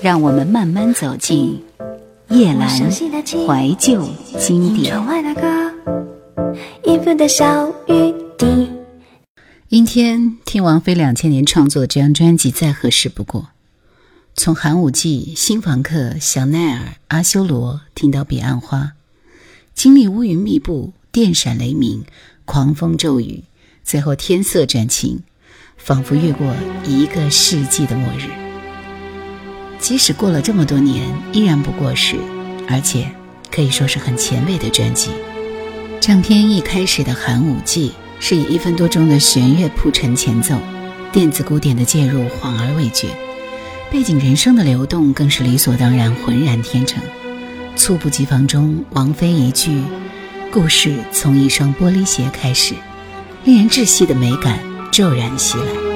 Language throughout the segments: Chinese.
让我们慢慢走进叶阑怀旧经典。阴天听王菲两千年创作的这张专辑再合适不过。从寒武纪、新房客、香奈儿、阿修罗听到彼岸花，经历乌云密布、电闪雷鸣、狂风骤雨，最后天色转晴，仿佛越过一个世纪的末日。即使过了这么多年，依然不过时，而且可以说是很前卫的专辑。唱片一开始的寒武纪是以一分多钟的弦乐铺陈前奏，电子鼓点的介入恍而未觉。背景人生的流动更是理所当然，浑然天成。猝不及防中，王菲一句“故事从一双玻璃鞋开始”，令人窒息的美感骤然袭来。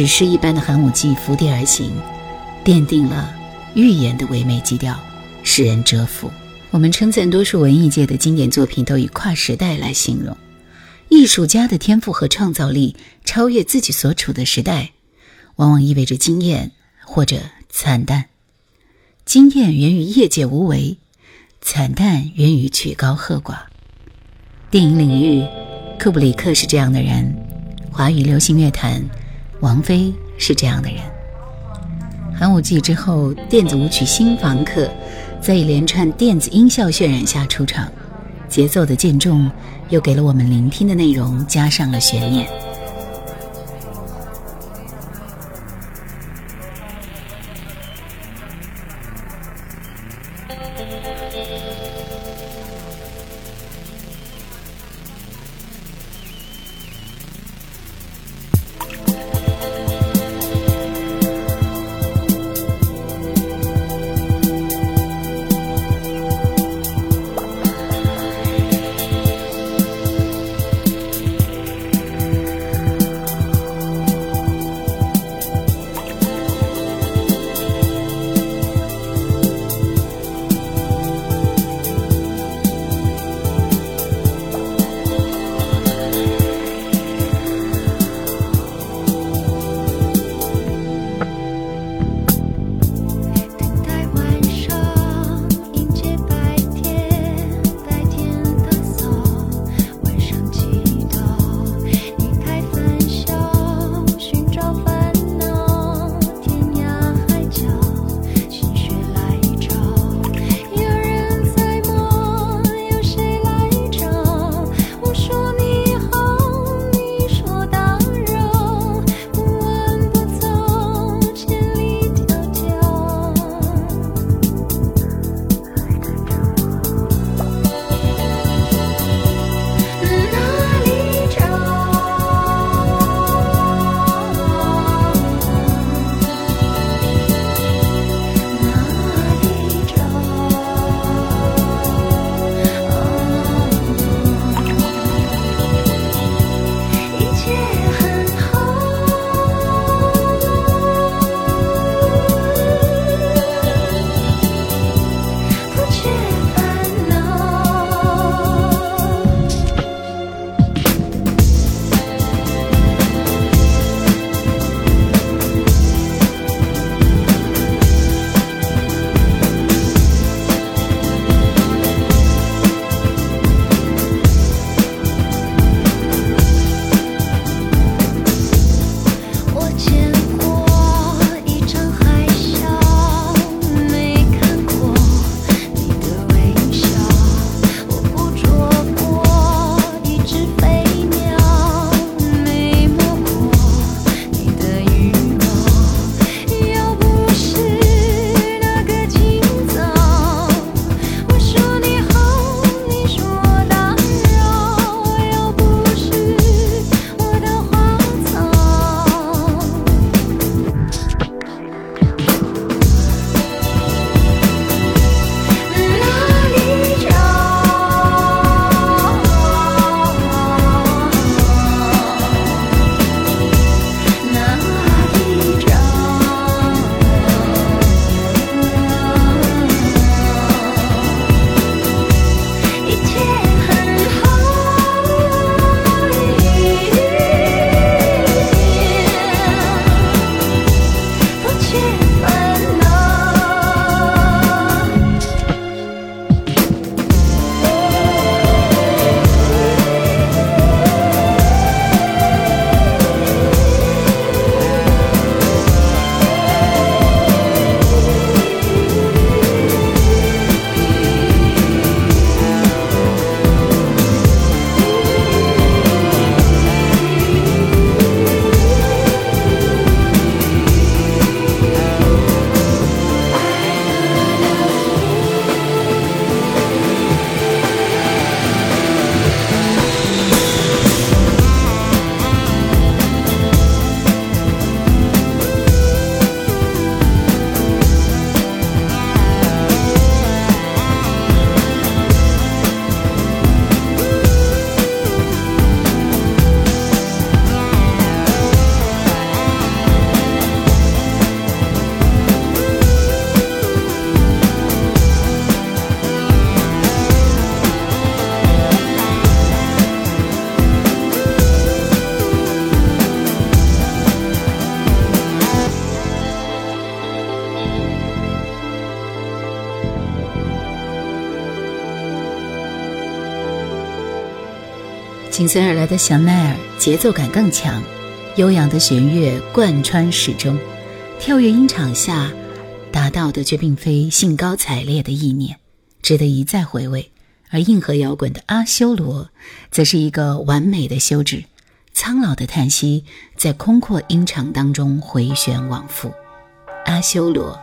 史诗一般的寒武纪伏地而行，奠定了寓言的唯美基调，使人折服。我们称赞多数文艺界的经典作品都以跨时代来形容，艺术家的天赋和创造力超越自己所处的时代，往往意味着惊艳或者惨淡。惊艳源于业界无为，惨淡源于曲高和寡。电影领域，库布里克是这样的人；华语流行乐坛，王菲是这样的人。寒武纪之后电子舞曲新房客在一连串电子音效渲染下出场节奏的渐重又给了我们聆听的内容加上了悬念。紧随而来的香奈儿节奏感更强，悠扬的弦乐贯穿始终，跳跃音场下达到的却并非兴高采烈的意念，值得一再回味。而硬核摇滚的阿修罗，则是一个完美的休止，苍老的叹息在空阔音场当中回旋往复。阿修罗。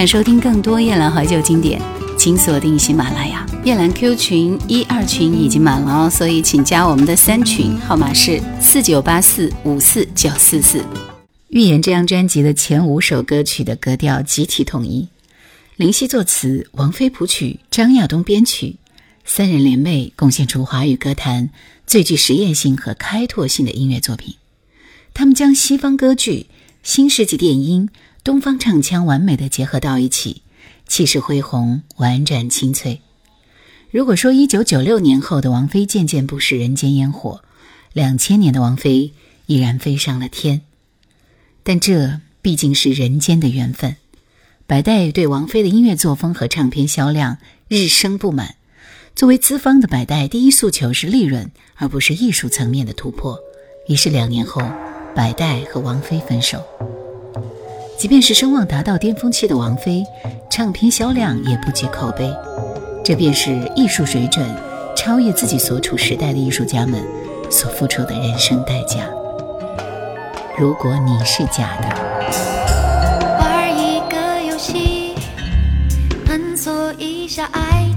想收听更多夜兰怀旧经典，请锁定喜马拉雅。夜兰 Q 群一二群已经满了哦，所以请加我们的三群，号码是四九八四五四九四四。预言这张专辑的前五首歌曲的格调集体统一，林夕作词，王菲谱曲，张亚东编曲，三人联袂贡献出华语歌坛最具实验性和开拓性的音乐作品。他们将西方歌剧、新世纪电音、东方唱腔完美的结合到一起，气势恢宏，婉转清脆。如果说一九九六年后的王菲渐渐不食人间烟火，两千年的王菲依然飞上了天，但这毕竟是人间的缘分。百代对王菲的音乐作风和唱片销量日生不满，作为资方的百代第一诉求是利润，而不是艺术层面的突破。于是两年后，百代和王菲分手。即便是声望达到巅峰期的王菲，唱片销量也不及口碑。这便是艺术水准超越自己所处时代的艺术家们所付出的人生代价。如果你是假的，玩一个游戏，探索一下爱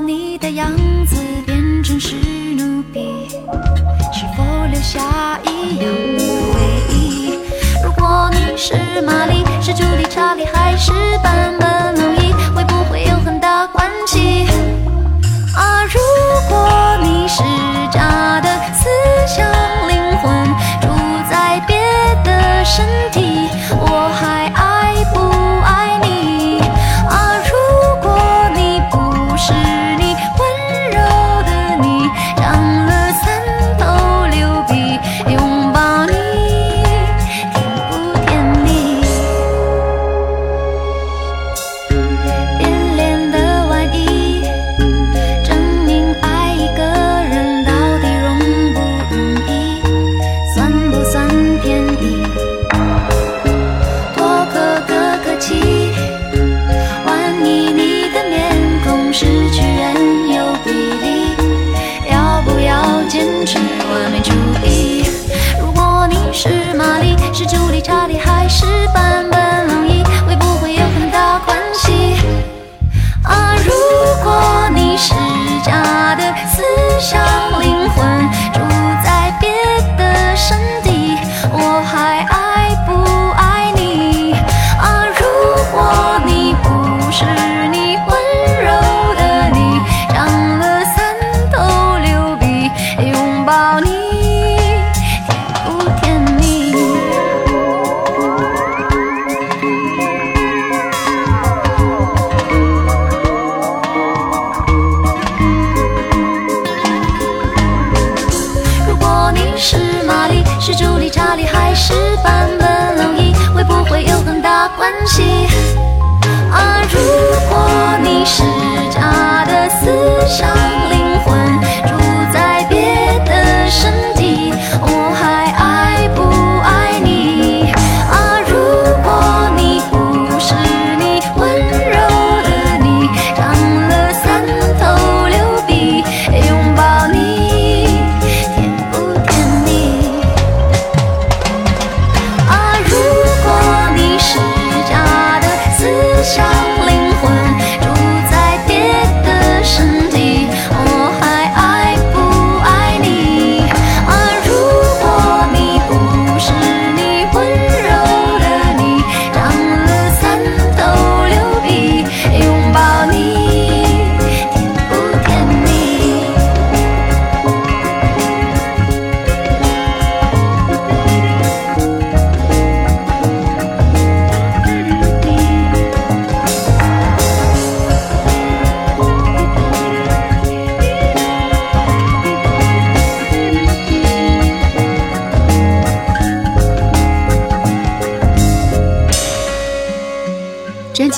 你的样子变成史努比。是否留下一样的回忆。如果你是玛丽，是朱莉、查理，还是版本龙一，会不会有很大关系？啊，如果你是假的思想灵魂，住在别的身体，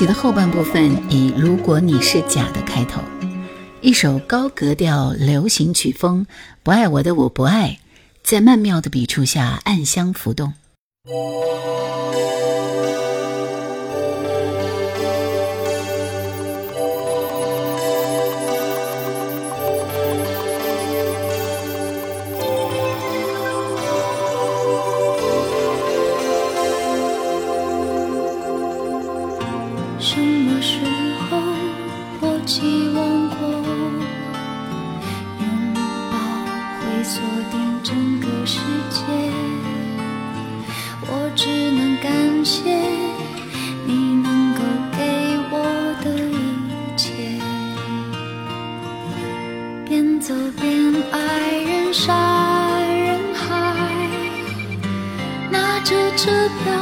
的后半部分以“如果你是假的”开头，一首高格调流行曲风，不爱我的我不爱，在曼妙的笔触下暗香浮动。遗忘过拥抱会锁定整个世界。我只能感谢你能够给我的一切。边走边爱人山人海拿着车票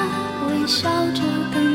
微笑着等